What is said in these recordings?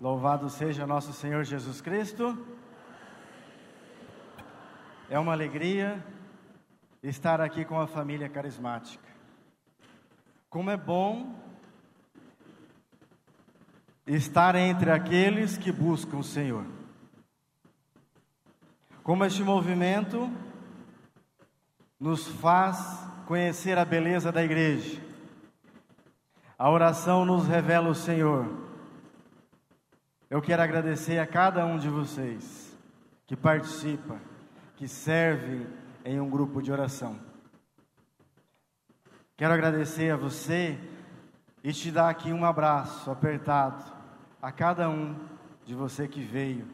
Louvado seja nosso Senhor Jesus Cristo. É uma alegria estar aqui com a família carismática. Como é bom estar entre aqueles que buscam o Senhor. Como este movimento nos faz conhecer a beleza da igreja. A oração nos revela o Senhor eu quero agradecer a cada um de vocês que participa, que serve em um grupo de oração. Quero agradecer a você e te dar aqui um abraço apertado a cada um de você que veio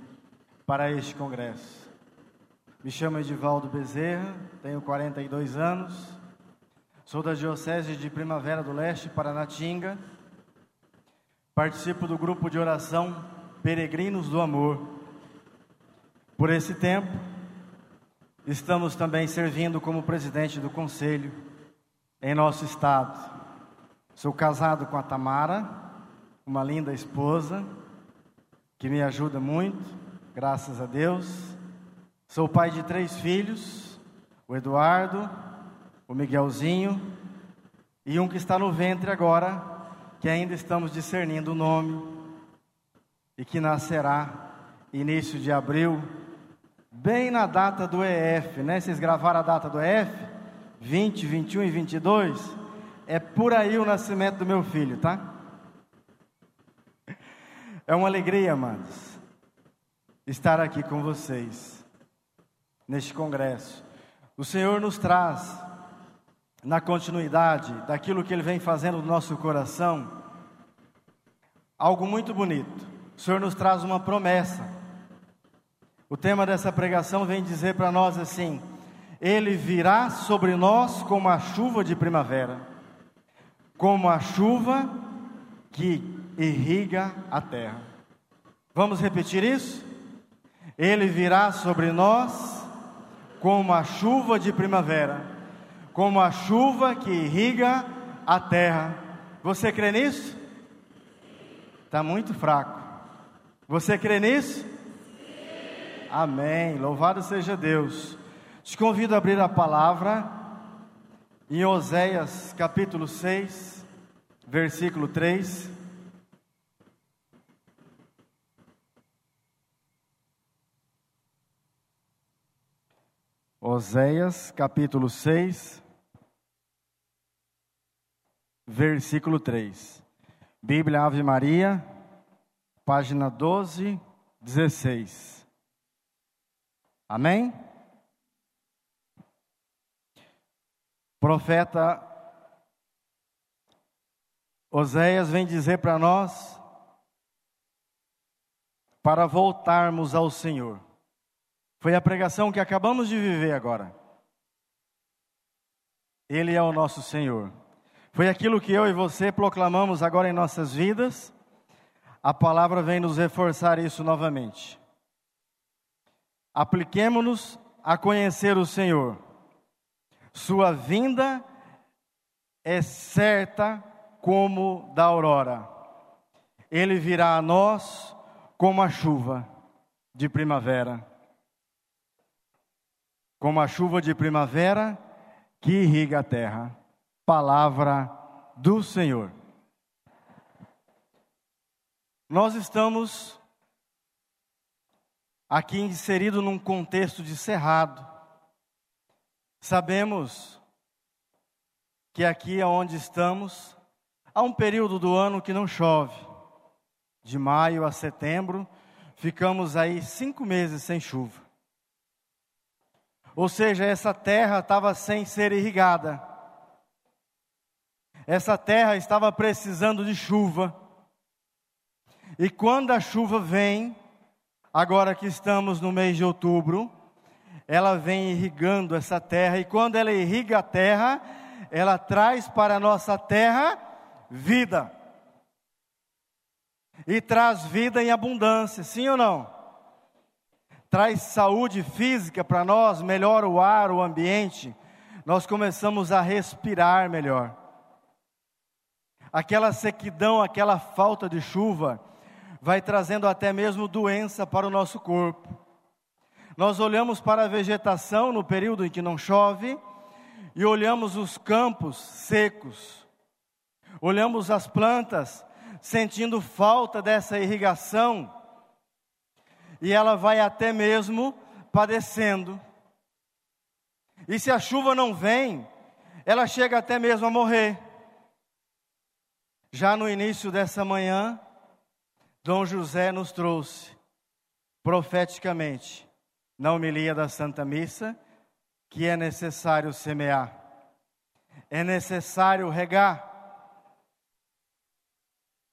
para este congresso. Me chamo Edivaldo Bezerra, tenho 42 anos, sou da Diocese de Primavera do Leste, Paranatinga, participo do grupo de oração peregrinos do amor. Por esse tempo, estamos também servindo como presidente do conselho em nosso estado. Sou casado com a Tamara, uma linda esposa que me ajuda muito, graças a Deus. Sou pai de três filhos: o Eduardo, o Miguelzinho e um que está no ventre agora, que ainda estamos discernindo o nome e que nascerá início de abril, bem na data do EF, né? Vocês gravaram a data do EF? 20, 21 e 22? É por aí o nascimento do meu filho, tá? É uma alegria, amados, estar aqui com vocês neste congresso. O Senhor nos traz, na continuidade daquilo que Ele vem fazendo no nosso coração, algo muito bonito o Senhor nos traz uma promessa. O tema dessa pregação vem dizer para nós assim: Ele virá sobre nós como a chuva de primavera, como a chuva que irriga a terra. Vamos repetir isso? Ele virá sobre nós como a chuva de primavera, como a chuva que irriga a terra. Você crê nisso? Está muito fraco. Você crê nisso? Sim. Amém. Louvado seja Deus. Te convido a abrir a palavra em Oséias capítulo 6, versículo 3. Oséias capítulo 6, versículo 3. Bíblia Ave Maria página 12, 16. Amém? Profeta Oséias vem dizer para nós para voltarmos ao Senhor. Foi a pregação que acabamos de viver agora. Ele é o nosso Senhor. Foi aquilo que eu e você proclamamos agora em nossas vidas a palavra vem nos reforçar isso novamente. Apliquemo-nos a conhecer o Senhor. Sua vinda é certa como da aurora. Ele virá a nós como a chuva de primavera. Como a chuva de primavera que irriga a terra. Palavra do Senhor. Nós estamos aqui inserido num contexto de cerrado. Sabemos que aqui onde estamos há um período do ano que não chove. De maio a setembro, ficamos aí cinco meses sem chuva. Ou seja, essa terra estava sem ser irrigada. Essa terra estava precisando de chuva. E quando a chuva vem, agora que estamos no mês de outubro, ela vem irrigando essa terra, e quando ela irriga a terra, ela traz para a nossa terra vida. E traz vida em abundância, sim ou não? Traz saúde física para nós, melhora o ar, o ambiente, nós começamos a respirar melhor. Aquela sequidão, aquela falta de chuva, vai trazendo até mesmo doença para o nosso corpo. Nós olhamos para a vegetação no período em que não chove e olhamos os campos secos. Olhamos as plantas sentindo falta dessa irrigação e ela vai até mesmo padecendo. E se a chuva não vem, ela chega até mesmo a morrer. Já no início dessa manhã, Dom José nos trouxe profeticamente na homilia da Santa Missa que é necessário semear, é necessário regar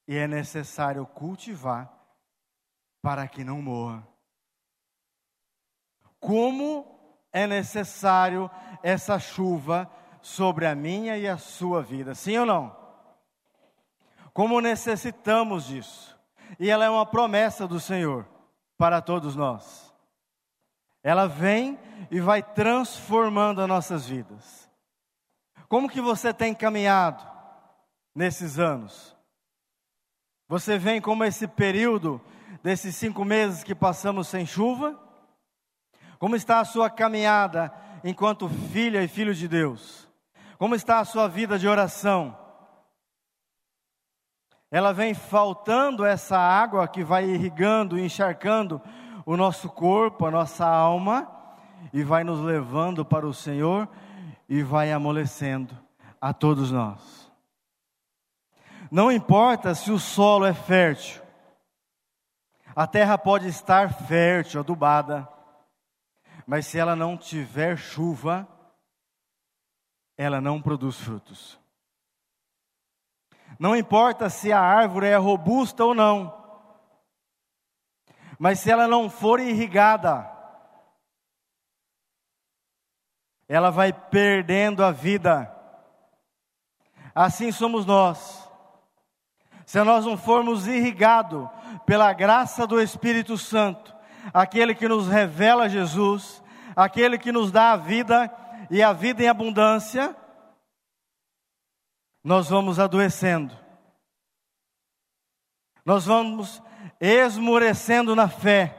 e é necessário cultivar para que não morra. Como é necessário essa chuva sobre a minha e a sua vida, sim ou não? Como necessitamos disso, e ela é uma promessa do Senhor para todos nós. Ela vem e vai transformando as nossas vidas. Como que você tem caminhado nesses anos? Você vem como esse período desses cinco meses que passamos sem chuva? Como está a sua caminhada enquanto filha e filho de Deus? Como está a sua vida de oração? Ela vem faltando essa água que vai irrigando encharcando o nosso corpo, a nossa alma, e vai nos levando para o Senhor e vai amolecendo a todos nós. Não importa se o solo é fértil, a terra pode estar fértil, adubada, mas se ela não tiver chuva, ela não produz frutos. Não importa se a árvore é robusta ou não, mas se ela não for irrigada, ela vai perdendo a vida. Assim somos nós. Se nós não formos irrigados pela graça do Espírito Santo, aquele que nos revela Jesus, aquele que nos dá a vida e a vida em abundância, nós vamos adoecendo. Nós vamos esmorecendo na fé.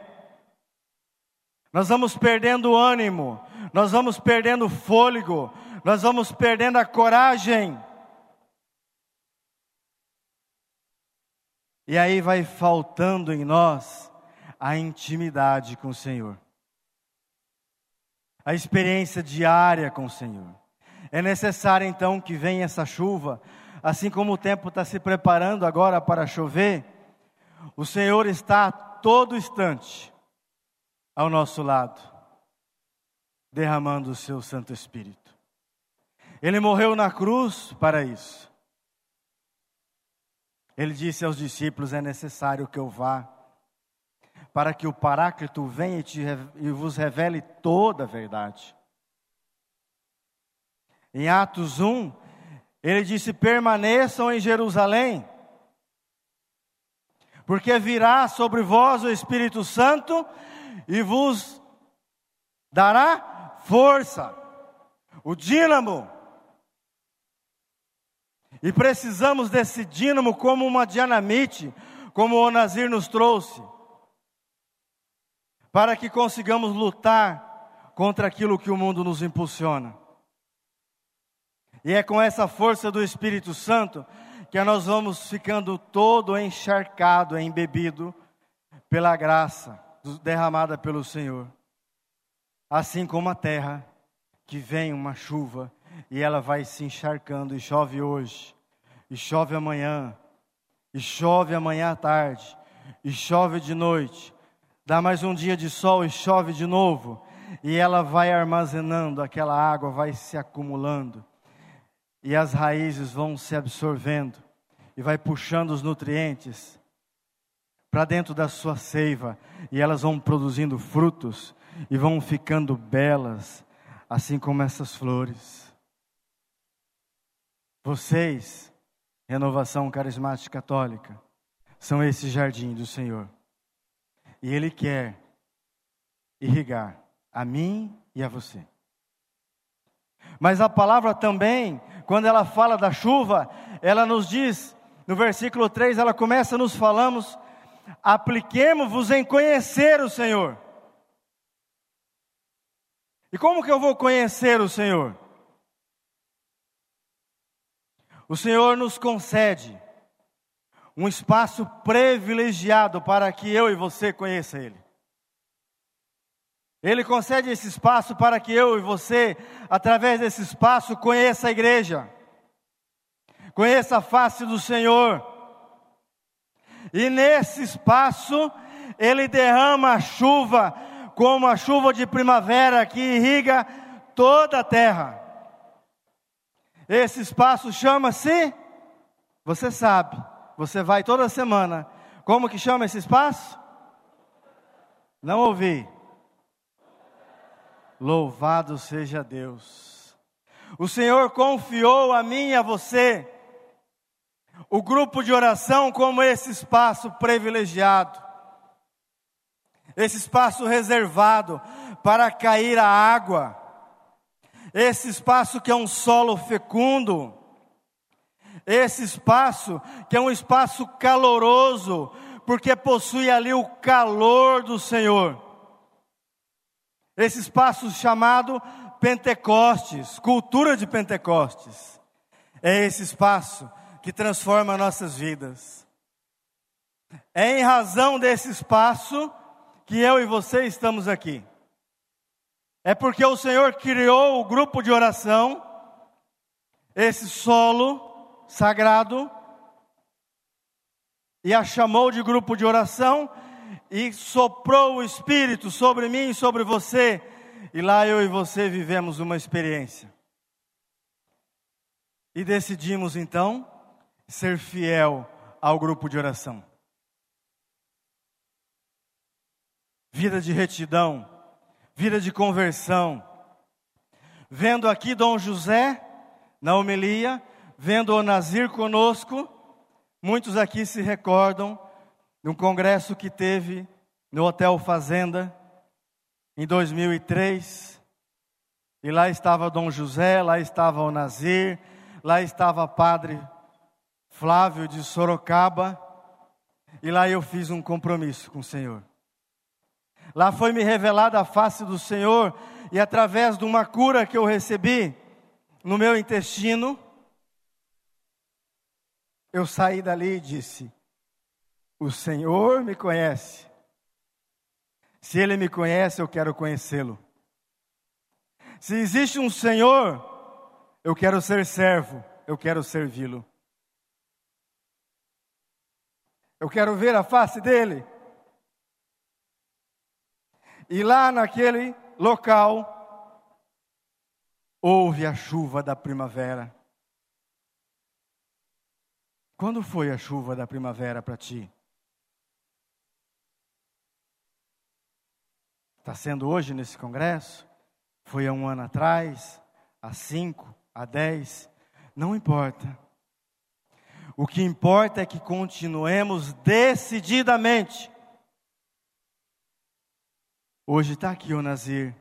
Nós vamos perdendo ânimo, nós vamos perdendo fôlego, nós vamos perdendo a coragem. E aí vai faltando em nós a intimidade com o Senhor, a experiência diária com o Senhor. É necessário então que venha essa chuva, assim como o tempo está se preparando agora para chover, o Senhor está a todo instante ao nosso lado, derramando o seu Santo Espírito. Ele morreu na cruz para isso. Ele disse aos discípulos: É necessário que eu vá, para que o Paráclito venha e, te, e vos revele toda a verdade. Em Atos 1, ele disse: Permaneçam em Jerusalém, porque virá sobre vós o Espírito Santo e vos dará força, o dínamo. E precisamos desse dínamo como uma dinamite, como o Nazir nos trouxe, para que consigamos lutar contra aquilo que o mundo nos impulsiona. E é com essa força do Espírito Santo que nós vamos ficando todo encharcado, embebido pela graça derramada pelo Senhor. Assim como a terra, que vem uma chuva e ela vai se encharcando, e chove hoje, e chove amanhã, e chove amanhã à tarde, e chove de noite, dá mais um dia de sol e chove de novo, e ela vai armazenando, aquela água vai se acumulando e as raízes vão se absorvendo e vai puxando os nutrientes para dentro da sua seiva e elas vão produzindo frutos e vão ficando belas, assim como essas flores. Vocês, Renovação Carismática Católica, são esse jardim do Senhor. E Ele quer irrigar a mim e a você. Mas a palavra também, quando ela fala da chuva, ela nos diz, no versículo 3, ela começa nos falamos apliquemos-vos em conhecer o Senhor. E como que eu vou conhecer o Senhor? O Senhor nos concede um espaço privilegiado para que eu e você conheça Ele. Ele concede esse espaço para que eu e você, através desse espaço, conheça a igreja, conheça a face do Senhor. E nesse espaço, Ele derrama a chuva, como a chuva de primavera que irriga toda a terra. Esse espaço chama-se, você sabe, você vai toda semana. Como que chama esse espaço? Não ouvi. Louvado seja Deus. O Senhor confiou a mim e a você o grupo de oração como esse espaço privilegiado, esse espaço reservado para cair a água, esse espaço que é um solo fecundo, esse espaço que é um espaço caloroso, porque possui ali o calor do Senhor. Esse espaço chamado Pentecostes, cultura de Pentecostes, é esse espaço que transforma nossas vidas. É em razão desse espaço que eu e você estamos aqui. É porque o Senhor criou o grupo de oração, esse solo sagrado, e a chamou de grupo de oração e soprou o Espírito sobre mim e sobre você, e lá eu e você vivemos uma experiência. E decidimos então ser fiel ao grupo de oração. Vida de retidão, vida de conversão. Vendo aqui Dom José na homilia, vendo o Nazir conosco, muitos aqui se recordam num congresso que teve no Hotel Fazenda em 2003. E lá estava Dom José, lá estava o Nazir, lá estava Padre Flávio de Sorocaba. E lá eu fiz um compromisso com o Senhor. Lá foi me revelada a face do Senhor e através de uma cura que eu recebi no meu intestino, eu saí dali e disse: o Senhor me conhece. Se Ele me conhece, eu quero conhecê-lo. Se existe um Senhor, eu quero ser servo, eu quero servi-lo. Eu quero ver a face dele. E lá naquele local, houve a chuva da primavera. Quando foi a chuva da primavera para ti? Está sendo hoje nesse congresso? Foi há um ano atrás? Há cinco? Há dez? Não importa. O que importa é que continuemos decididamente. Hoje está aqui o Nazir,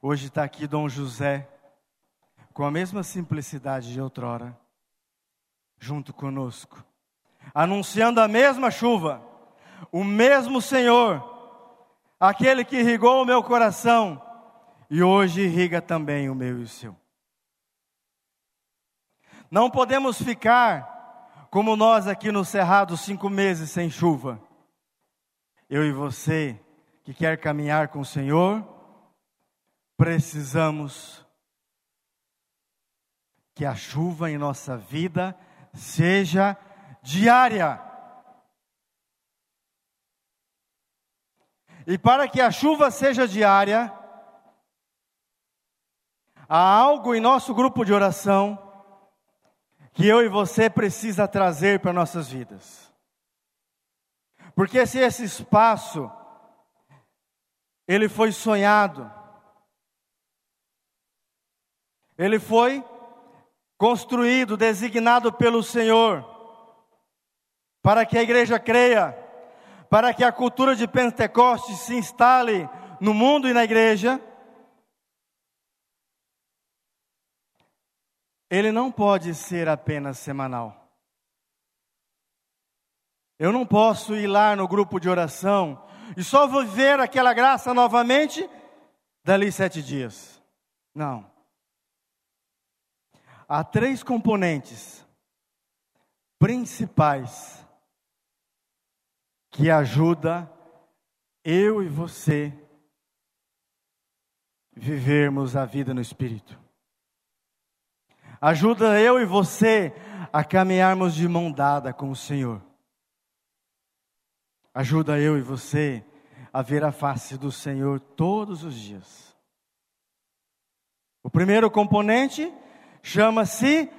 hoje está aqui Dom José, com a mesma simplicidade de outrora, junto conosco, anunciando a mesma chuva, o mesmo Senhor, aquele que irrigou o meu coração e hoje irriga também o meu e o seu. Não podemos ficar como nós aqui no Cerrado, cinco meses sem chuva. Eu e você, que quer caminhar com o Senhor, precisamos que a chuva em nossa vida seja diária. E para que a chuva seja diária, há algo em nosso grupo de oração que eu e você precisa trazer para nossas vidas. Porque se esse espaço ele foi sonhado, ele foi construído, designado pelo Senhor, para que a igreja creia para que a cultura de Pentecostes se instale no mundo e na igreja, ele não pode ser apenas semanal. Eu não posso ir lá no grupo de oração e só vou ver aquela graça novamente dali sete dias. Não. Há três componentes principais que ajuda eu e você vivermos a vida no Espírito. Ajuda eu e você a caminharmos de mão dada com o Senhor. Ajuda eu e você a ver a face do Senhor todos os dias. O primeiro componente chama-se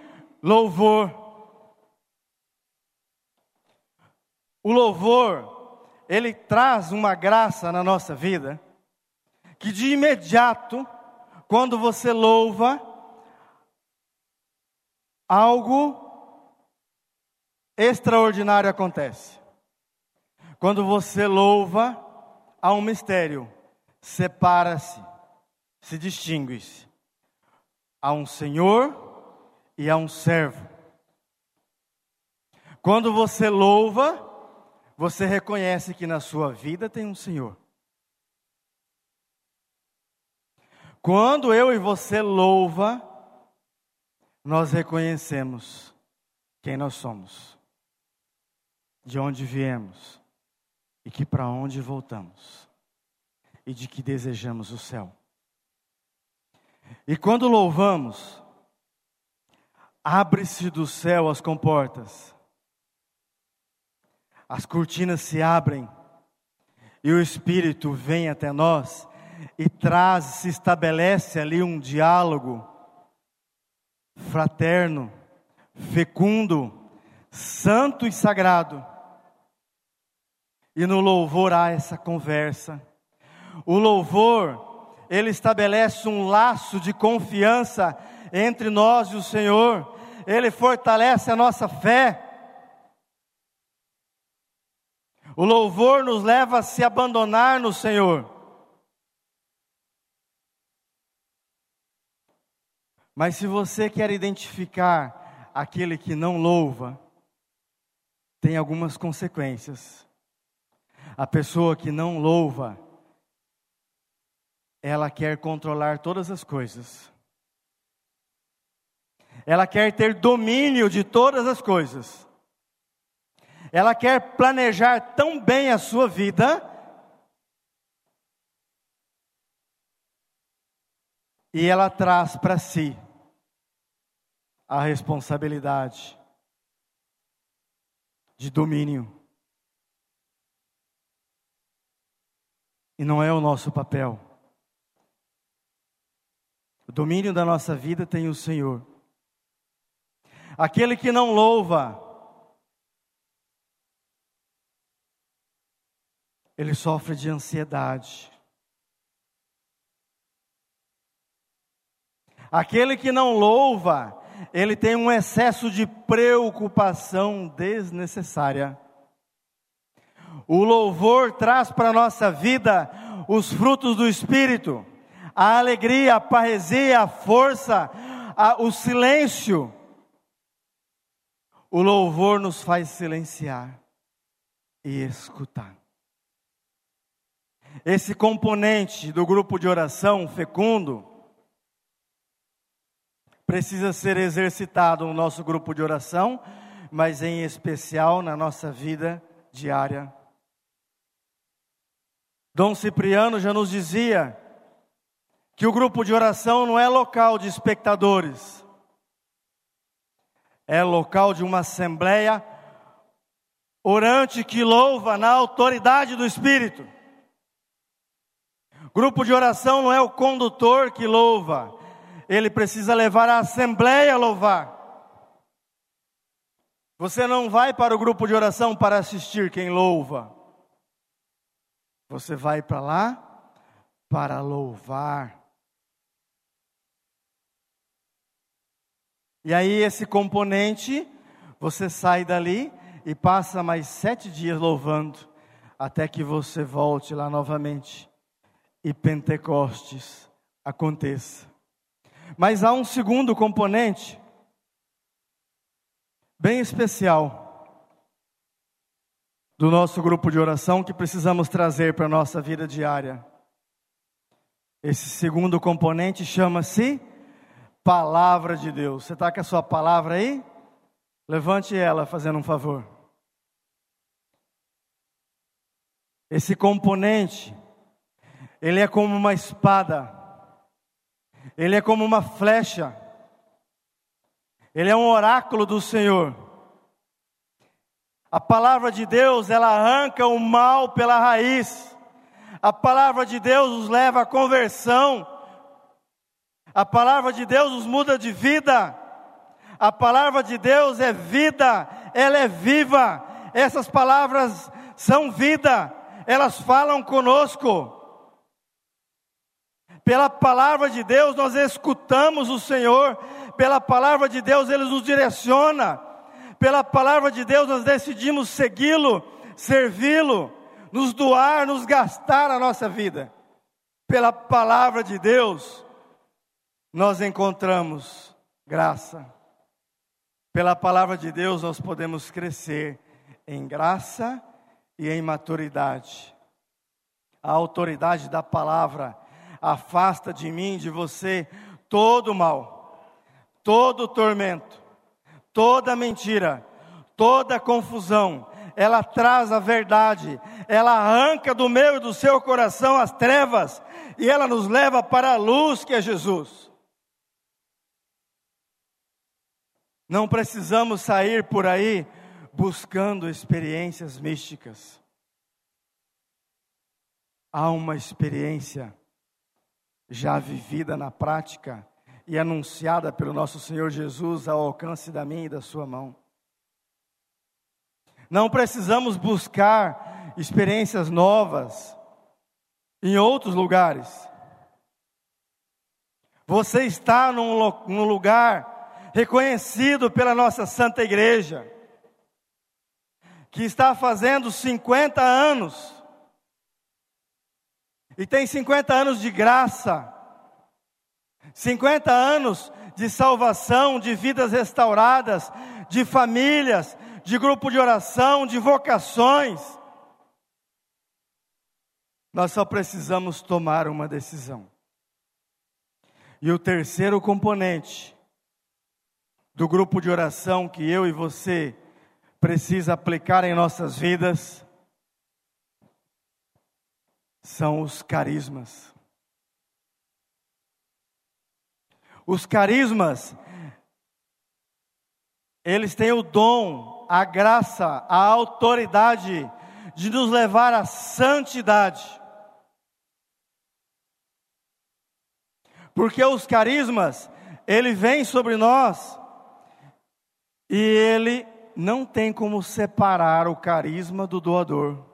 louvor. O louvor, ele traz uma graça na nossa vida, que de imediato, quando você louva, algo extraordinário acontece. Quando você louva, há um mistério. Separa-se, se distingue-se. Há um Senhor e há um servo. Quando você louva, você reconhece que na sua vida tem um Senhor. Quando eu e você louva, nós reconhecemos quem nós somos, de onde viemos e que para onde voltamos e de que desejamos o céu. E quando louvamos, abre-se do céu as comportas, as cortinas se abrem e o Espírito vem até nós e traz, se estabelece ali um diálogo fraterno, fecundo, santo e sagrado e no louvor há essa conversa. O louvor, ele estabelece um laço de confiança entre nós e o Senhor. Ele fortalece a nossa fé. O louvor nos leva a se abandonar no Senhor. Mas se você quer identificar aquele que não louva, tem algumas consequências. A pessoa que não louva, ela quer controlar todas as coisas. Ela quer ter domínio de todas as coisas. Ela quer planejar tão bem a sua vida e ela traz para si a responsabilidade de domínio. E não é o nosso papel. O domínio da nossa vida tem o Senhor. Aquele que não louva, ele sofre de ansiedade. Aquele que não louva, ele tem um excesso de preocupação desnecessária. O louvor traz para a nossa vida os frutos do Espírito, a alegria, a parresia, a força, a, o silêncio. O louvor nos faz silenciar e escutar. Esse componente do grupo de oração fecundo precisa ser exercitado no nosso grupo de oração, mas em especial na nossa vida diária Dom Cipriano já nos dizia que o grupo de oração não é local de espectadores, é local de uma assembleia orante que louva na autoridade do Espírito. Grupo de oração não é o condutor que louva, ele precisa levar a assembleia a louvar. Você não vai para o grupo de oração para assistir quem louva. Você vai para lá para louvar. E aí, esse componente, você sai dali e passa mais sete dias louvando, até que você volte lá novamente e Pentecostes aconteça. Mas há um segundo componente, bem especial. do nosso grupo de oração que precisamos trazer para a nossa vida diária. Esse segundo componente chama-se Palavra de Deus. Você está com a sua palavra aí? Levante ela, fazendo um favor. Esse componente, ele é como uma espada, ele é como uma flecha, ele é um oráculo do Senhor. A palavra de Deus, ela arranca o mal pela raiz. A palavra de Deus nos leva à conversão. A palavra de Deus nos muda de vida. A palavra de Deus é vida, ela é viva. Essas palavras são vida, elas falam conosco. Pela palavra de Deus nós escutamos o Senhor, pela palavra de Deus ele nos direciona pela palavra de Deus nós decidimos segui-lo, servi-lo, nos doar, nos gastar a nossa vida. Pela palavra de Deus nós encontramos graça. Pela palavra de Deus nós podemos crescer em graça e em maturidade. A autoridade da palavra afasta de mim, de você, todo mal, todo tormento, toda mentira, toda confusão, ela traz a verdade, ela arranca do meu e do seu coração as trevas e ela nos leva para a luz que é Jesus. Não precisamos sair por aí buscando experiências místicas. Há uma experiência já vivida na prática e anunciada pelo nosso Senhor Jesus ao alcance da minha e da sua mão. Não precisamos buscar experiências novas em outros lugares. Você está num, num lugar reconhecido pela nossa Santa Igreja, que está fazendo 50 anos, e tem 50 anos de graça, 50 anos de salvação, de vidas restauradas, de famílias, de grupo de oração, de vocações. Nós só precisamos tomar uma decisão. E o terceiro componente do grupo de oração que eu e você precisa aplicar em nossas vidas são os carismas. Os carismas, eles têm o dom, a graça, a autoridade de nos levar à santidade. Porque os carismas, ele vem sobre nós e ele não tem como separar o carisma do doador,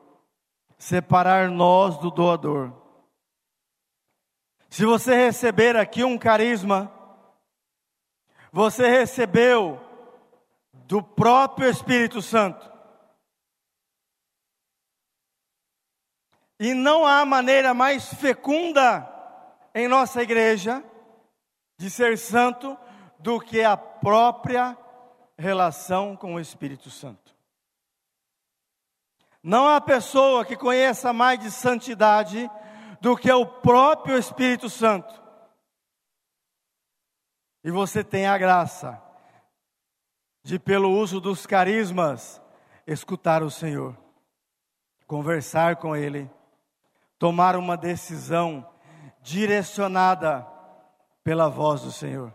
separar nós do doador. Se você receber aqui um carisma, você recebeu do próprio Espírito Santo. E não há maneira mais fecunda em nossa igreja de ser santo do que a própria relação com o Espírito Santo. Não há pessoa que conheça mais de santidade do que o próprio Espírito Santo. E você tem a graça de, pelo uso dos carismas, escutar o Senhor, conversar com Ele, tomar uma decisão direcionada pela voz do Senhor,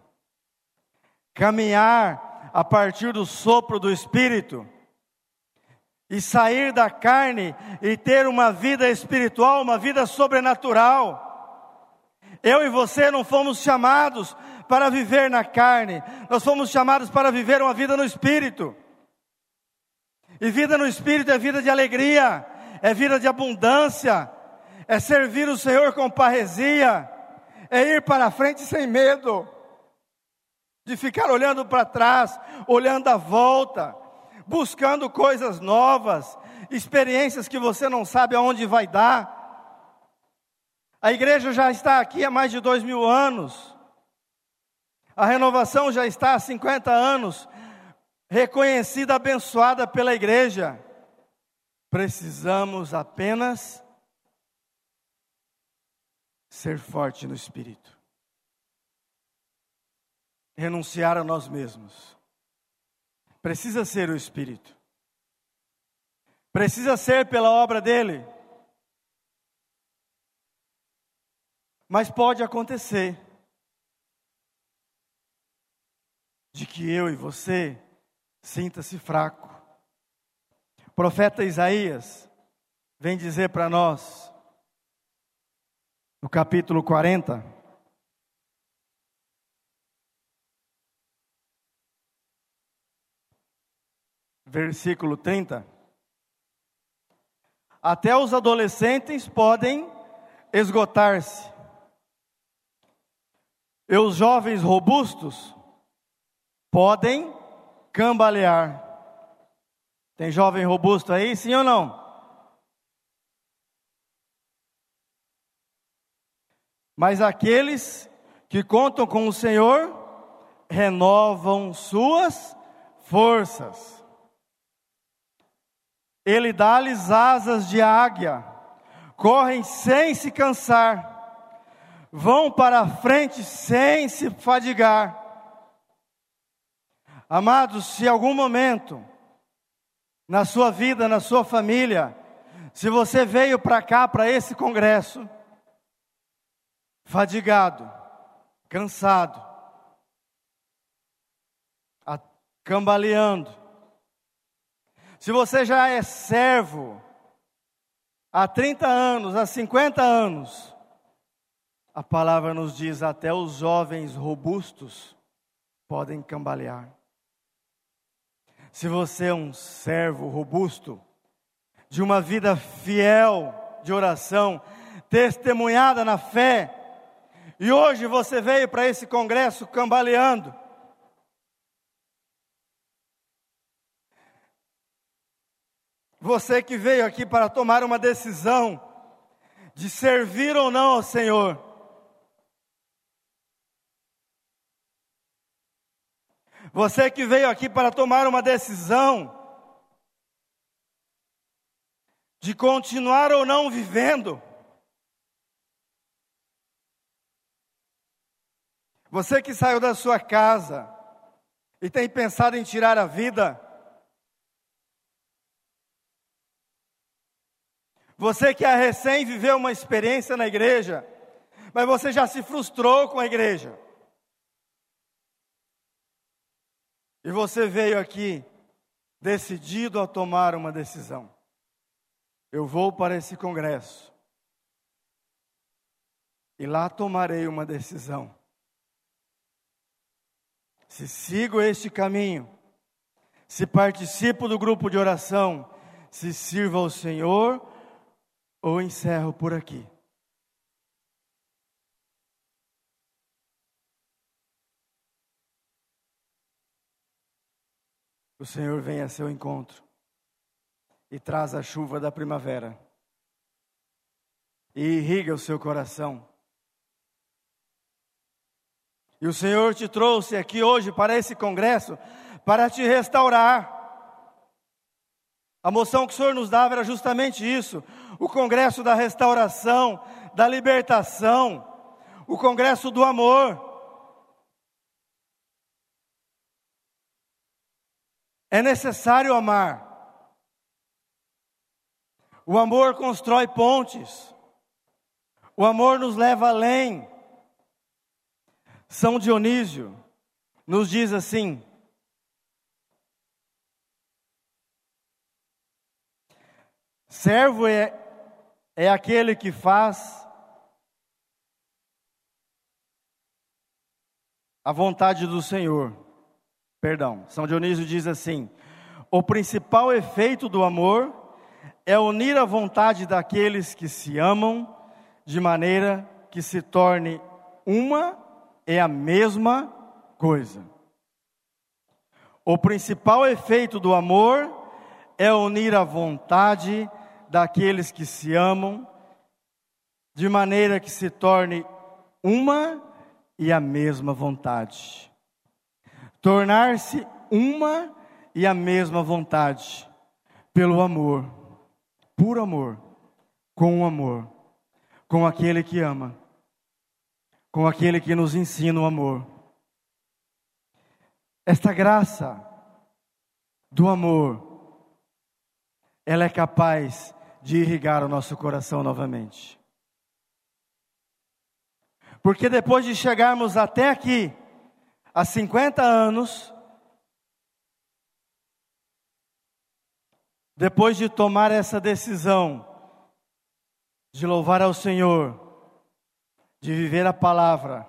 caminhar a partir do sopro do Espírito e sair da carne e ter uma vida espiritual, uma vida sobrenatural. Eu e você não fomos chamados para viver na carne, nós fomos chamados para viver uma vida no espírito. E vida no espírito é vida de alegria, é vida de abundância, é servir o Senhor com parresia, é ir para frente sem medo, de ficar olhando para trás, olhando à volta, buscando coisas novas, experiências que você não sabe aonde vai dar. A igreja já está aqui há mais de dois mil anos. A renovação já está há 50 anos, reconhecida, abençoada pela igreja. Precisamos apenas ser forte no espírito. Renunciar a nós mesmos. Precisa ser o espírito. Precisa ser pela obra dele. Mas pode acontecer de que eu e você sinta-se fraco. O profeta Isaías vem dizer para nós, no capítulo 40, versículo 30. Até os adolescentes podem esgotar-se. E os jovens robustos podem cambalear. Tem jovem robusto aí, sim ou não? Mas aqueles que contam com o Senhor renovam suas forças. Ele dá-lhes asas de águia, correm sem se cansar, vão para a frente sem se fadigar. Amados, se algum momento na sua vida, na sua família, se você veio para cá, para esse congresso, fadigado, cansado, cambaleando, se você já é servo há 30 anos, há 50 anos, a palavra nos diz até os jovens robustos podem cambalear. Se você é um servo robusto, de uma vida fiel de oração, testemunhada na fé, e hoje você veio para esse congresso cambaleando, você que veio aqui para tomar uma decisão de servir ou não ao Senhor, Você que veio aqui para tomar uma decisão de continuar ou não vivendo. Você que saiu da sua casa e tem pensado em tirar a vida. Você que é recém viveu uma experiência na igreja, mas você já se frustrou com a igreja. E você veio aqui decidido a tomar uma decisão. Eu vou para esse congresso. E lá tomarei uma decisão. Se sigo este caminho, se participo do grupo de oração, se sirvo ao Senhor ou encerro por aqui. o Senhor vem a seu encontro e traz a chuva da primavera e irriga o seu coração. E o Senhor te trouxe aqui hoje para esse congresso para te restaurar. A moção que o Senhor nos dava era justamente isso: o congresso da restauração, da libertação, o congresso do amor. É necessário amar. O amor constrói pontes. O amor nos leva além. São Dionísio nos diz assim: servo é, é aquele que faz a vontade do Senhor. Perdão, São Dionísio diz assim: o principal efeito do amor é unir a vontade daqueles que se amam de maneira que se torne uma e a mesma coisa. O principal efeito do amor é unir a vontade daqueles que se amam de maneira que se torne uma e a mesma vontade tornar-se uma e a mesma vontade, pelo amor. puro amor, com o amor, com aquele que ama, com aquele que nos ensina o amor. Esta graça do amor, ela é capaz de irrigar o nosso coração novamente. Porque depois de chegarmos até aqui, há 50 anos, depois de tomar essa decisão de louvar ao Senhor, de viver a palavra,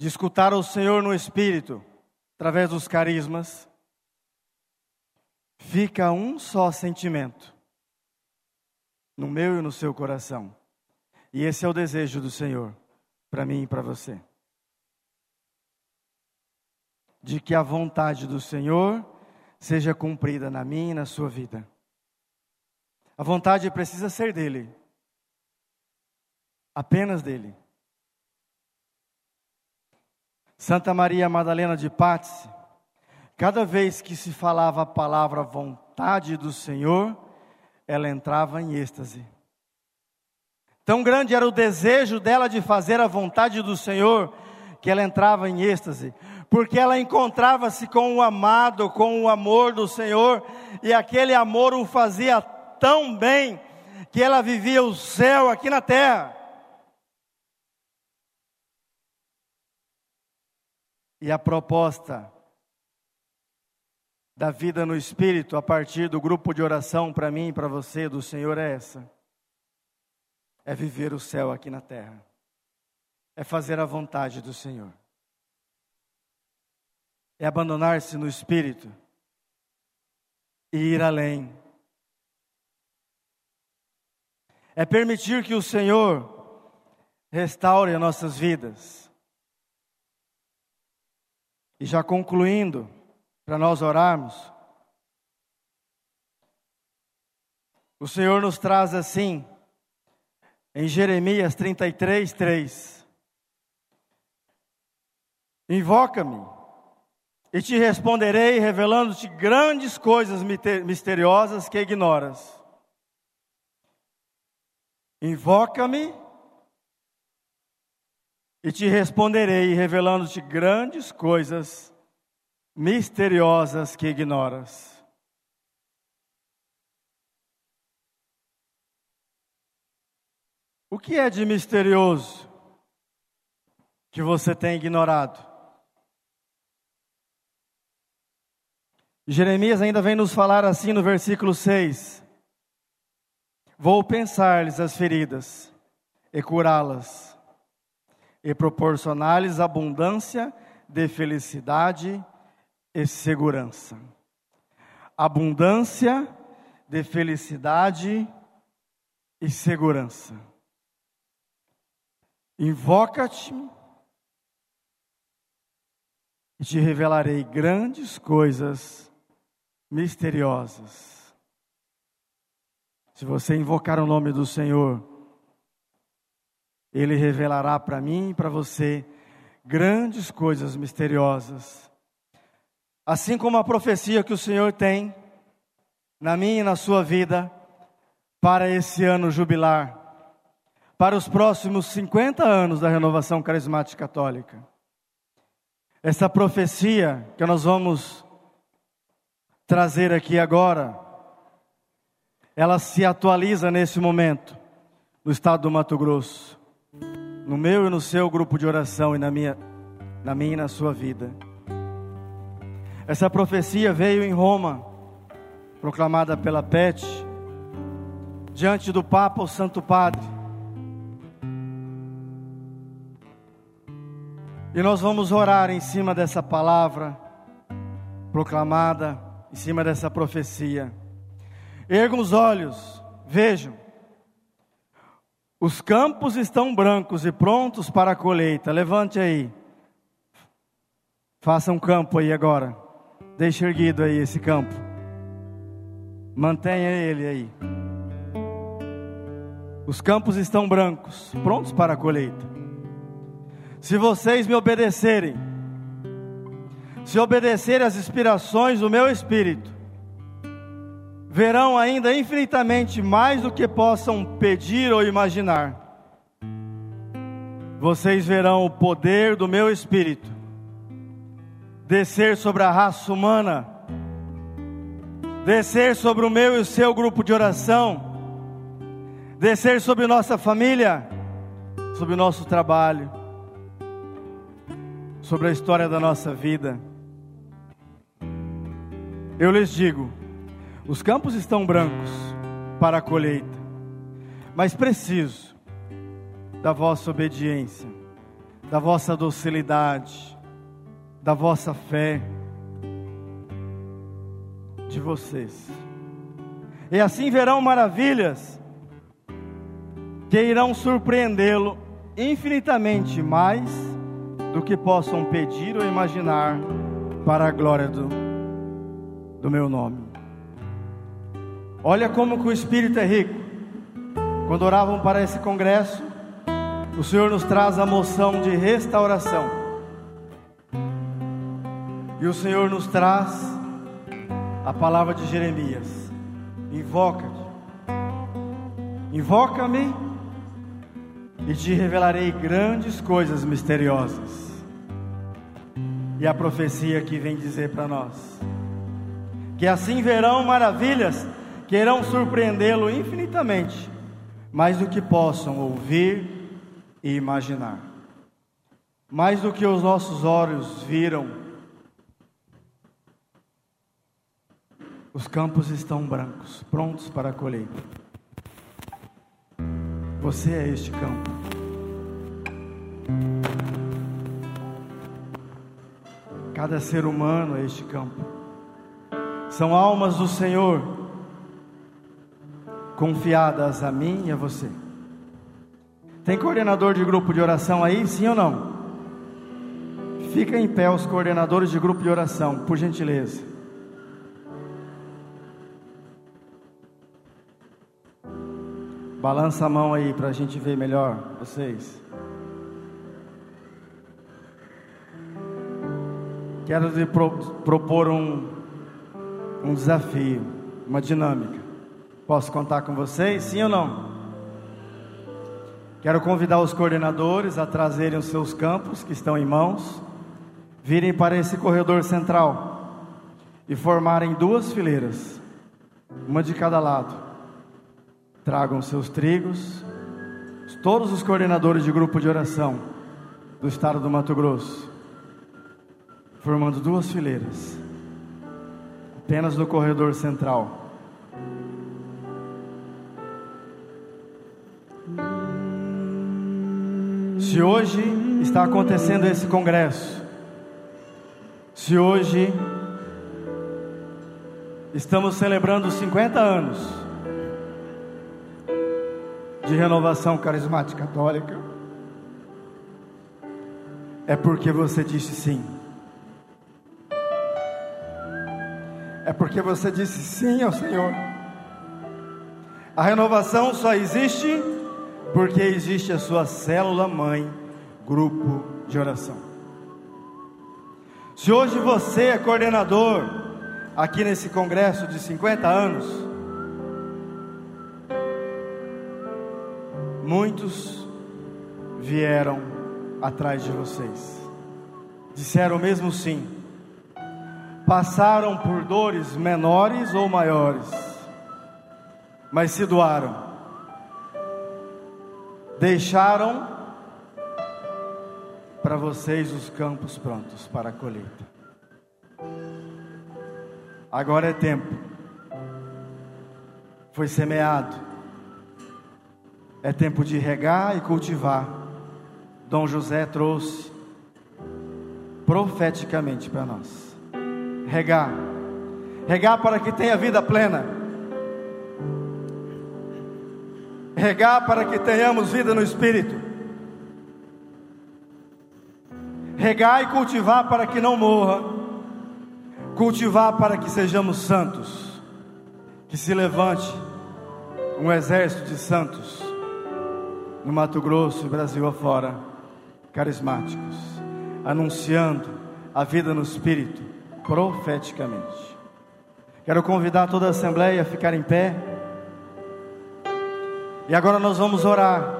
de escutar o Senhor no Espírito, através dos carismas, fica um só sentimento no meu e no seu coração. E esse é o desejo do Senhor para mim e para você. De que a vontade do Senhor seja cumprida na minha e na sua vida. A vontade precisa ser dele. Apenas dele. Santa Maria Madalena de Pátzi, cada vez que se falava a palavra vontade do Senhor, ela entrava em êxtase. Tão grande era o desejo dela de fazer a vontade do Senhor, que ela entrava em êxtase, porque ela encontrava-se com o amado, com o amor do Senhor, e aquele amor o fazia tão bem, que ela vivia o céu aqui na terra. E a proposta da vida no Espírito, a partir do grupo de oração para mim e para você, do Senhor, é essa: é viver o céu aqui na terra, é fazer a vontade do Senhor, é abandonar-se no Espírito e ir além, é permitir que o Senhor restaure as nossas vidas. E já concluindo, para nós orarmos. O Senhor nos traz assim, em Jeremias 33, 3: Invoca-me, e te responderei, revelando-te grandes coisas misteriosas que ignoras. Invoca-me, e te responderei, revelando-te grandes coisas misteriosas que ignoras. O que é de misterioso que você tem ignorado? Jeremias ainda vem nos falar assim no versículo 6: Vou pensar-lhes as feridas e curá-las, e proporcionar-lhes abundância de felicidade e segurança. Abundância de felicidade e segurança. Invoca-te e te revelarei grandes coisas misteriosas. Se você invocar o nome do Senhor, Ele revelará para mim e para você grandes coisas misteriosas Assim como a profecia que o Senhor tem na minha e na sua vida para esse ano jubilar, para os próximos 50 anos da renovação carismática católica. Essa profecia que nós vamos trazer aqui agora, ela se atualiza nesse momento no estado do Mato Grosso, no meu e no seu grupo de oração e na minha, na minha e na sua vida. Essa profecia veio em Roma, proclamada pela Pet, diante do Papa, o Santo Padre. E nós vamos orar em cima dessa palavra proclamada, em cima dessa profecia. Ergam os olhos, vejam. Os campos estão brancos e prontos para a colheita. Levante aí. Faça um campo aí agora. Deixe erguido aí esse campo. Mantenha ele aí. Os campos estão brancos, prontos para a colheita. Se vocês me obedecerem, se obedecerem às inspirações do meu espírito, verão ainda infinitamente mais do que possam pedir ou imaginar. Vocês verão o poder do meu Espírito descer sobre a raça humana, descer sobre o meu e o seu grupo de oração, descer sobre nossa família, sobre o nosso trabalho, sobre a história da nossa vida. Eu lhes digo: os campos estão brancos para a colheita, mas preciso da vossa obediência, da vossa docilidade, da vossa fé, de vocês. E assim verão maravilhas que irão surpreendê-lo infinitamente mais do que possam pedir ou imaginar para a glória do, do meu nome. Olha como que o Espírito é rico. Quando oravam para esse congresso, o Senhor nos traz a moção de restauração. E o Senhor nos traz a palavra de Jeremias: Invoca-te, invoca-me e te revelarei grandes coisas misteriosas. E a profecia que vem dizer para nós: que assim verão maravilhas que irão surpreendê-lo infinitamente, mais do que possam ouvir e imaginar, mais do que os nossos olhos viram. Os campos estão brancos, prontos para a colheita. Você é este campo. Cada ser humano é este campo. São almas do Senhor, confiadas a mim e a você. Tem coordenador de grupo de oração aí, sim ou não? Fica em pé os coordenadores de grupo de oração, por gentileza. Balança a mão aí para a gente ver melhor vocês. Quero lhe pro, propor um, um desafio, uma dinâmica. Posso contar com vocês? Sim ou não? Quero convidar os coordenadores a trazerem os seus campos que estão em mãos, virem para esse corredor central e formarem duas fileiras, uma de cada lado tragam seus trigos. Todos os coordenadores de grupo de oração do estado do Mato Grosso, formando duas fileiras, apenas no corredor central. Se hoje está acontecendo esse congresso, se hoje estamos celebrando 50 anos de renovação carismática católica, é porque você disse sim. É porque você disse sim ao Senhor. A renovação só existe porque existe a sua célula mãe, grupo de oração. Se hoje você é coordenador aqui nesse congresso de 50 anos, Muitos vieram atrás de vocês, disseram mesmo sim, passaram por dores menores ou maiores, mas se doaram, deixaram para vocês os campos prontos para a colheita. Agora é tempo, foi semeado é tempo de regar e cultivar. Dom José trouxe profeticamente para nós. Regar. Regar para que tenha vida plena. Regar para que tenhamos vida no espírito. Regar e cultivar para que não morra. Cultivar para que sejamos santos. Que se levante um exército de santos no Mato Grosso e Brasil afora, carismáticos, anunciando a vida no Espírito profeticamente. Quero convidar toda a Assembleia a ficar em pé. E agora nós vamos orar.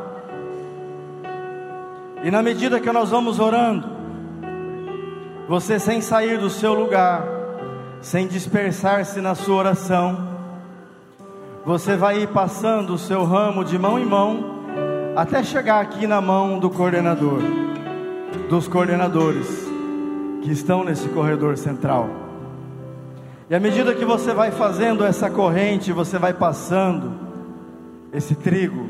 E na medida que nós vamos orando, você sem sair do seu lugar, sem dispersar-se na sua oração, você vai ir passando o seu ramo de mão em mão, até chegar aqui na mão do coordenador, dos coordenadores que estão nesse corredor central. E à medida que você vai fazendo essa corrente, você vai passando esse trigo,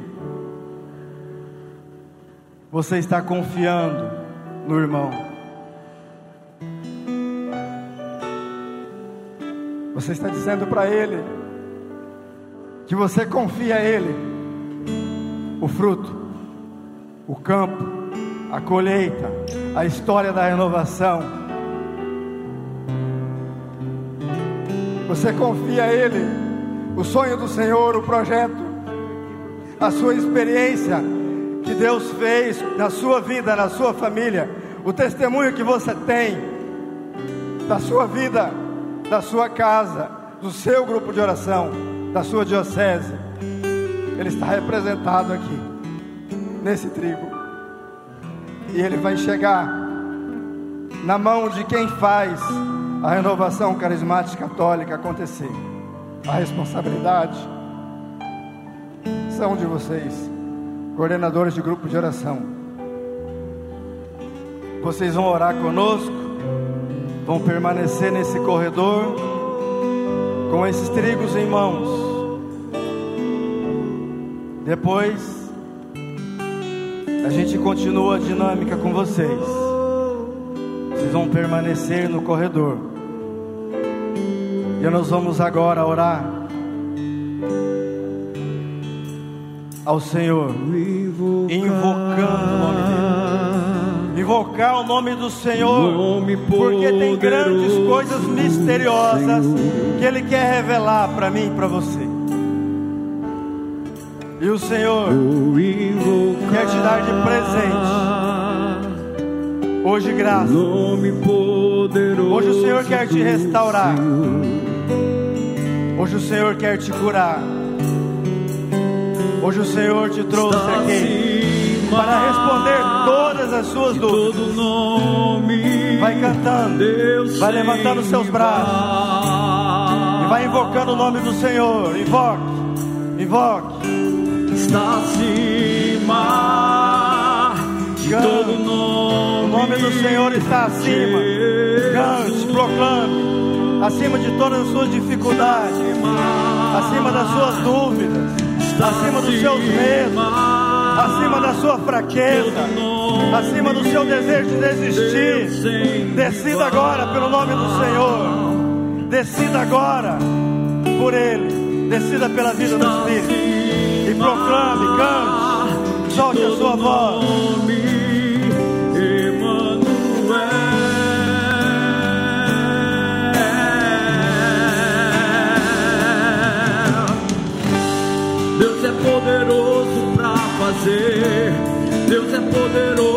você está confiando no irmão. Você está dizendo para ele que você confia a ele o fruto, o campo, a colheita, a história da renovação Você confia a Ele, o sonho do Senhor, o projeto, a sua experiência que Deus fez na sua vida, na sua família, o testemunho que você tem da sua vida, da sua casa, do seu grupo de oração, da sua diocese. Ele está representado aqui, nesse trigo. E ele vai chegar na mão de quem faz a renovação carismática católica acontecer. A responsabilidade são de vocês, coordenadores de grupo de oração. Vocês vão orar conosco, vão permanecer nesse corredor com esses trigos em mãos. Depois, a gente continua a dinâmica com vocês. Vocês vão permanecer no corredor. E nós vamos agora orar ao Senhor, invocando o nome dele. Invocar o nome do Senhor, porque tem grandes coisas misteriosas que Ele quer revelar para mim e para você. E o Senhor quer te dar de presente hoje graça. Hoje o Senhor quer te restaurar. Hoje o Senhor quer te curar. Hoje o Senhor te trouxe aqui para responder todas as suas dúvidas. Vai cantando, vai levantando seus braços e vai invocando o nome do Senhor. Invoque, invoque. Está acima de todo nome. O nome do Senhor está acima. Cante, proclame acima de todas as suas dificuldades, acima das suas dúvidas, acima dos seus medos, acima da sua fraqueza, acima do seu desejo de desistir. Decida agora pelo nome do Senhor. Decida agora por Ele. Decida pela vida do Espírito. E proclame, cante, solte a sua voz. poderoso para fazer. Deus é poderoso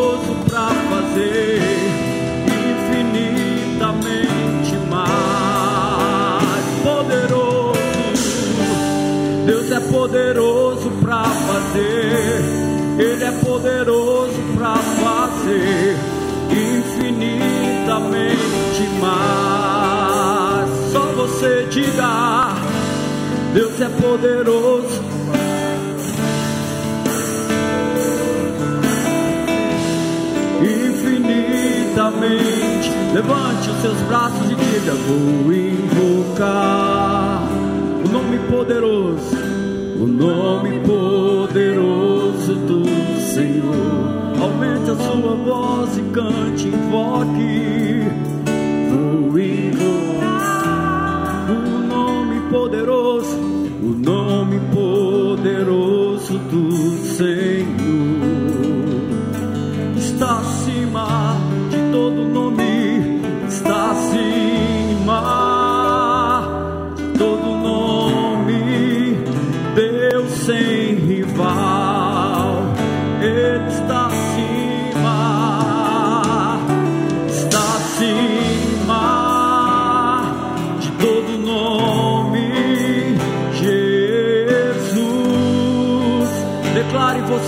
você diga. Deus é poderoso infinitamente. Levante os seus braços e diga: Vou invocar o nome poderoso, o nome poderoso do Senhor. Aumente a sua voz e cante, invoque. Poderoso, o nome poderoso do Senhor. Está acima de todo nome, está acima. De todo nome,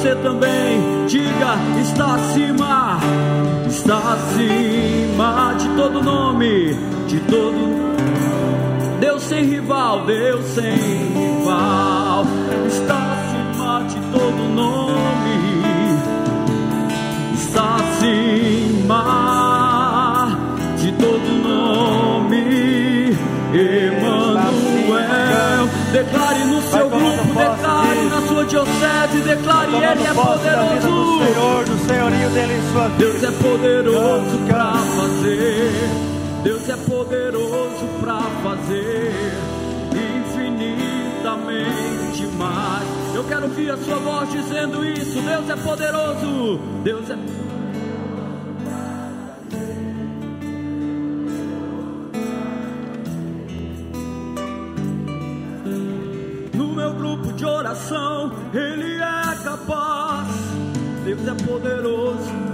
você também. Diga, está acima, está acima de todo nome, de todo. Deus sem rival, Deus sem rival, está acima de todo nome, está acima de todo nome, Emmanuel. Declare no seu declare diocese, declare Ele é poderoso. Senhor, do senhorio dele em sua vida. Deus é poderoso para fazer. Deus é poderoso para fazer infinitamente mais. Eu quero ouvir a sua voz dizendo isso. Deus é poderoso. Deus é Ele é capaz. Deus é poderoso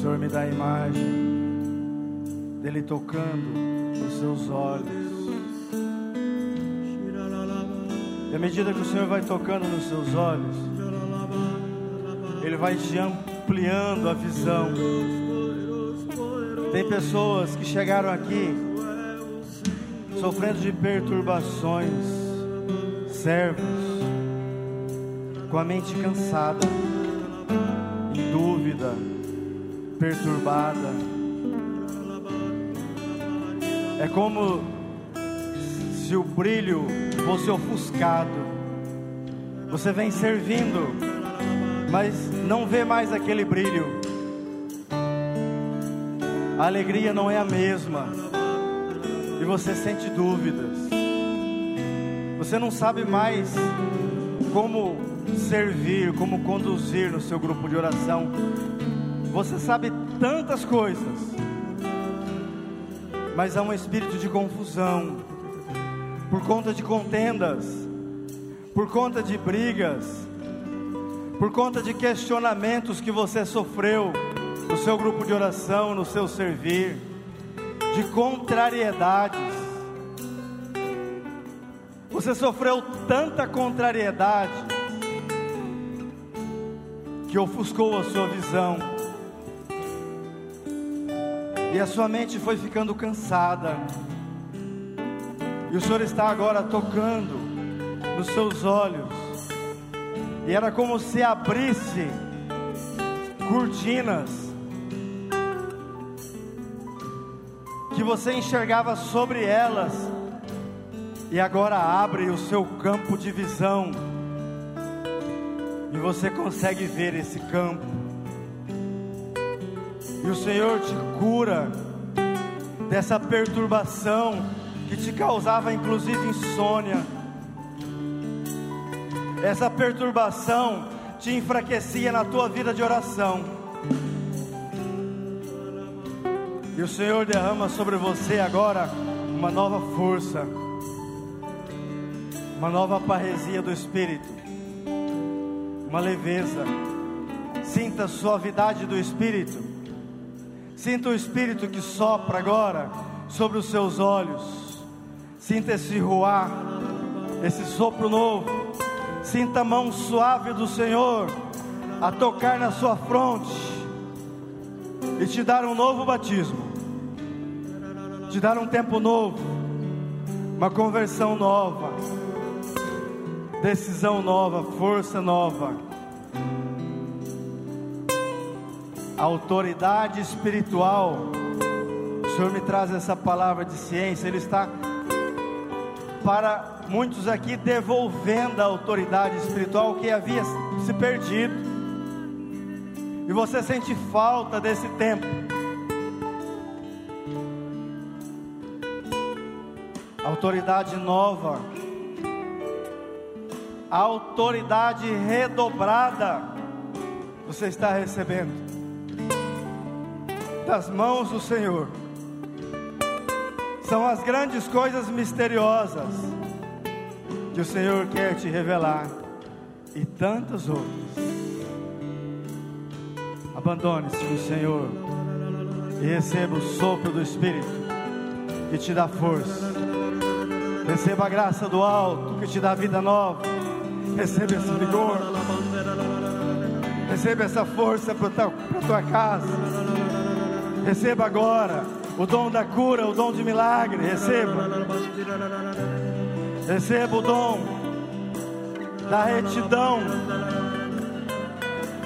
Senhor me dá a imagem dele tocando os seus olhos. E à medida que o Senhor vai tocando nos seus olhos, Ele vai te ampliando a visão. Tem pessoas que chegaram aqui sofrendo de perturbações, servos, com a mente cansada, em dúvida, perturbada. É como se o brilho fosse ofuscado. Você vem servindo, mas não vê mais aquele brilho. A alegria não é a mesma. E você sente dúvidas. Você não sabe mais como servir, como conduzir no seu grupo de oração. Você sabe tantas coisas, mas há um espírito de confusão por conta de contendas, por conta de brigas, por conta de questionamentos que você sofreu no seu grupo de oração, no seu servir, de contrariedades. Você sofreu tanta contrariedade que ofuscou a sua visão. E a sua mente foi ficando cansada. E o Senhor está agora tocando nos seus olhos. E era como se abrisse cortinas que você enxergava sobre elas. E agora abre o seu campo de visão. E você consegue ver esse campo. E o Senhor te cura dessa perturbação que te causava inclusive insônia. Essa perturbação te enfraquecia na tua vida de oração. E o Senhor derrama sobre você agora uma nova força, uma nova parresia do Espírito, uma leveza. Sinta a suavidade do Espírito. Sinta o Espírito que sopra agora sobre os seus olhos. Sinta esse ruar, esse sopro novo. Sinta a mão suave do Senhor a tocar na sua fronte e te dar um novo batismo, te dar um tempo novo, uma conversão nova, decisão nova, força nova. Autoridade espiritual. O Senhor me traz essa palavra de ciência, Ele está para muitos aqui devolvendo a autoridade espiritual que havia se perdido. E você sente falta desse tempo. Autoridade nova, autoridade redobrada, você está recebendo das mãos do Senhor. São as grandes coisas misteriosas que o Senhor quer te revelar e tantas outras. Abandone-se no Senhor e receba o sopro do Espírito que te dá força. Receba a graça do alto que te dá vida nova. Receba esse vigor. Receba essa força para a tua casa. Receba agora o dom da cura, o dom de milagre. Receba. Receba o dom da retidão.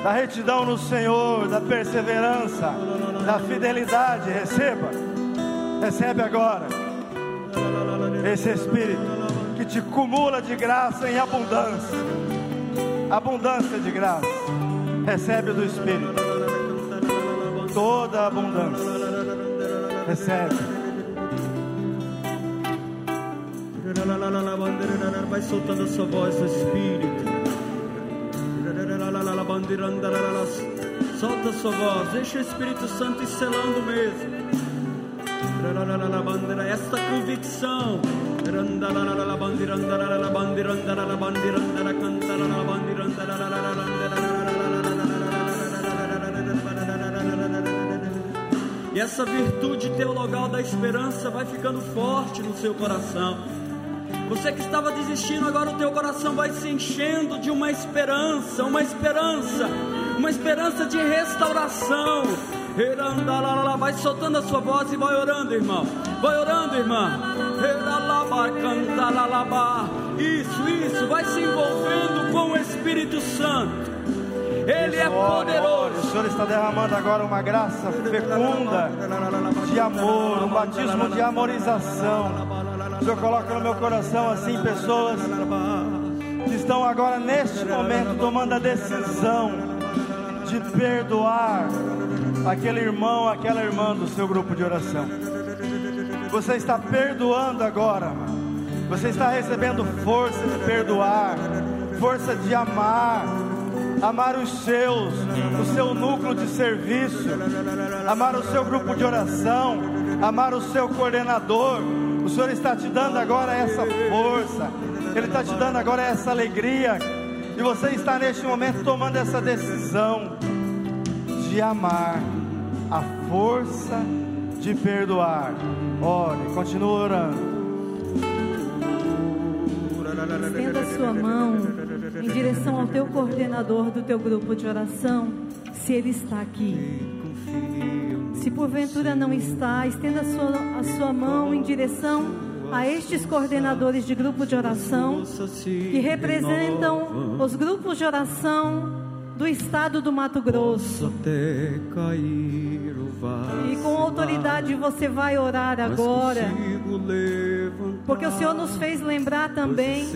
Da retidão no Senhor, da perseverança, da fidelidade. Receba. Recebe agora esse Espírito que te cumula de graça em abundância. Abundância de graça. Recebe do Espírito toda a abundância. Recebe. Vai soltando a sua voz do Espírito. Solta a sua voz, deixa o Espírito Santo ir selando mesmo. Esta convicção. E essa virtude teologal da esperança vai ficando forte no seu coração. Você que estava desistindo, agora o teu coração vai se enchendo de uma esperança, uma esperança, uma esperança de restauração. Vai soltando a sua voz e vai orando, irmão. Vai orando, irmã. Isso, isso, vai se envolvendo com o Espírito Santo. Ele é poderoso. O Senhor está derramando agora uma graça fecunda de amor, um batismo de amorização. O Senhor coloca no meu coração assim pessoas que estão agora neste momento tomando a decisão de perdoar aquele irmão, aquela irmã do seu grupo de oração. Você está perdoando agora. Você está recebendo força de perdoar, força de amar, amar os seus, o seu núcleo de serviço, amar o seu grupo de oração, amar o seu coordenador. O Senhor está te dando agora essa força, Ele está te dando agora essa alegria, e você está neste momento tomando essa decisão de amar, a força de perdoar. Ore, continue orando. Estenda a sua mão em direção ao teu coordenador do teu grupo de oração, se ele está aqui. Se porventura não está, estenda a sua, a sua mão em direção a estes coordenadores de grupo de oração que representam os grupos de oração do estado do Mato Grosso. E com autoridade você vai orar agora. Porque o Senhor nos fez lembrar também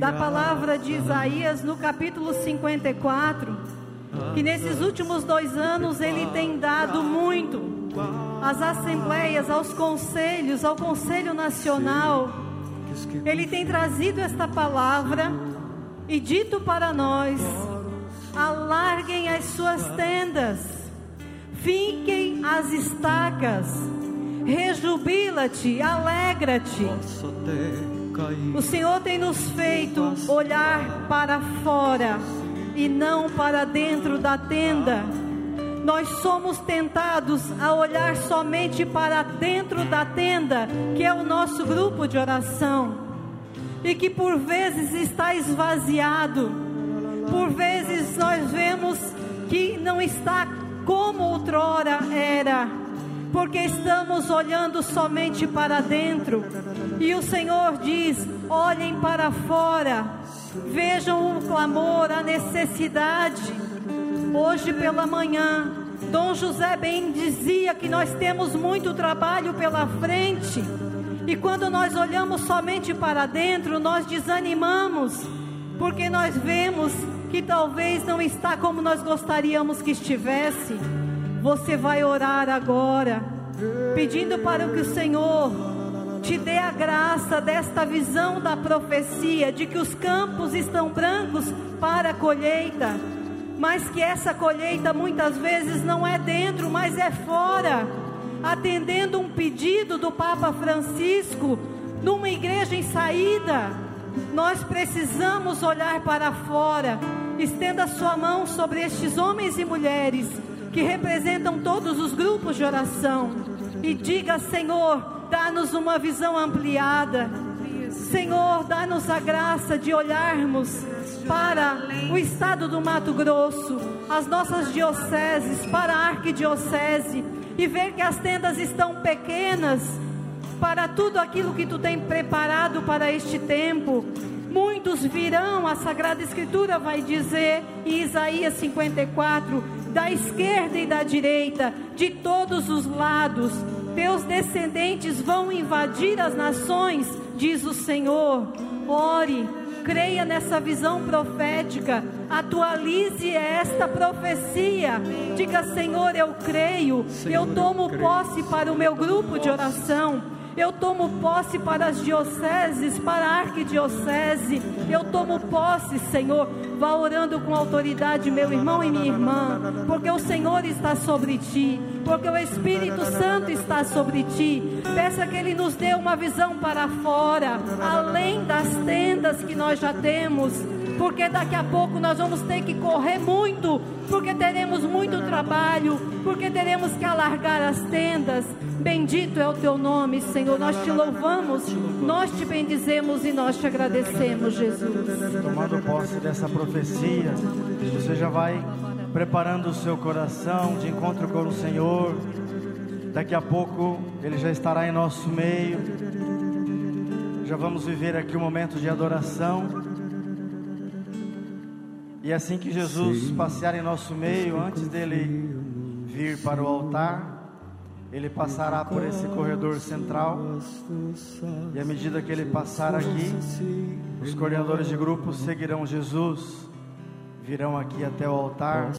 da palavra de Isaías no capítulo 54, que nesses últimos dois anos ele tem dado muito às assembleias, aos conselhos, ao Conselho Nacional. Ele tem trazido esta palavra e dito para nós: alarguem as suas tendas, fiquem as estacas, rejubila-te, alegra-te. O Senhor tem nos feito olhar para fora e não para dentro da tenda. Nós somos tentados a olhar somente para dentro da tenda, que é o nosso grupo de oração e que por vezes está esvaziado. Por vezes nós vemos que não está como outrora era, porque estamos olhando somente para dentro. E o Senhor diz: olhem para fora, vejam o clamor, a necessidade. Hoje pela manhã, Dom José bem dizia que nós temos muito trabalho pela frente e quando nós olhamos somente para dentro, nós desanimamos, porque nós vemos que talvez não está como nós gostaríamos que estivesse. Você vai orar agora, pedindo para que o Senhor te dê a graça desta visão da profecia de que os campos estão brancos para a colheita, mas que essa colheita muitas vezes não é dentro, mas é fora, atendendo um pedido do Papa Francisco, numa igreja em saída. Nós precisamos olhar para fora. Estenda sua mão sobre estes homens e mulheres que representam todos os grupos de oração e diga: Senhor, dá-nos uma visão ampliada. Senhor, dá-nos a graça de olharmos para o estado do Mato Grosso, as nossas dioceses, para a arquidiocese e ver que as tendas estão pequenas para tudo aquilo que tu tem preparado para este tempo. Muitos virão, a Sagrada Escritura vai dizer em Isaías 54, da esquerda e da direita, de todos os lados, teus descendentes vão invadir as nações, diz o Senhor. Ore, creia nessa visão profética, atualize esta profecia. Diga, Senhor, eu creio, eu tomo posse para o meu grupo de oração. Eu tomo posse para as dioceses, para a arquidiocese. Eu tomo posse, Senhor. Vá orando com autoridade, meu irmão e minha irmã, porque o Senhor está sobre ti, porque o Espírito Santo está sobre ti. Peça que Ele nos dê uma visão para fora, além das tendas que nós já temos porque daqui a pouco nós vamos ter que correr muito, porque teremos muito trabalho, porque teremos que alargar as tendas. Bendito é o teu nome, Senhor. Nós te louvamos, nós te bendizemos e nós te agradecemos, Jesus. Tomando posse dessa profecia, você já vai preparando o seu coração de encontro com o Senhor. Daqui a pouco ele já estará em nosso meio. Já vamos viver aqui um momento de adoração. E assim que Jesus passear em nosso meio, antes dele vir para o altar, ele passará por esse corredor central. E à medida que ele passar aqui, os coordenadores de grupo seguirão Jesus, virão aqui até o altar.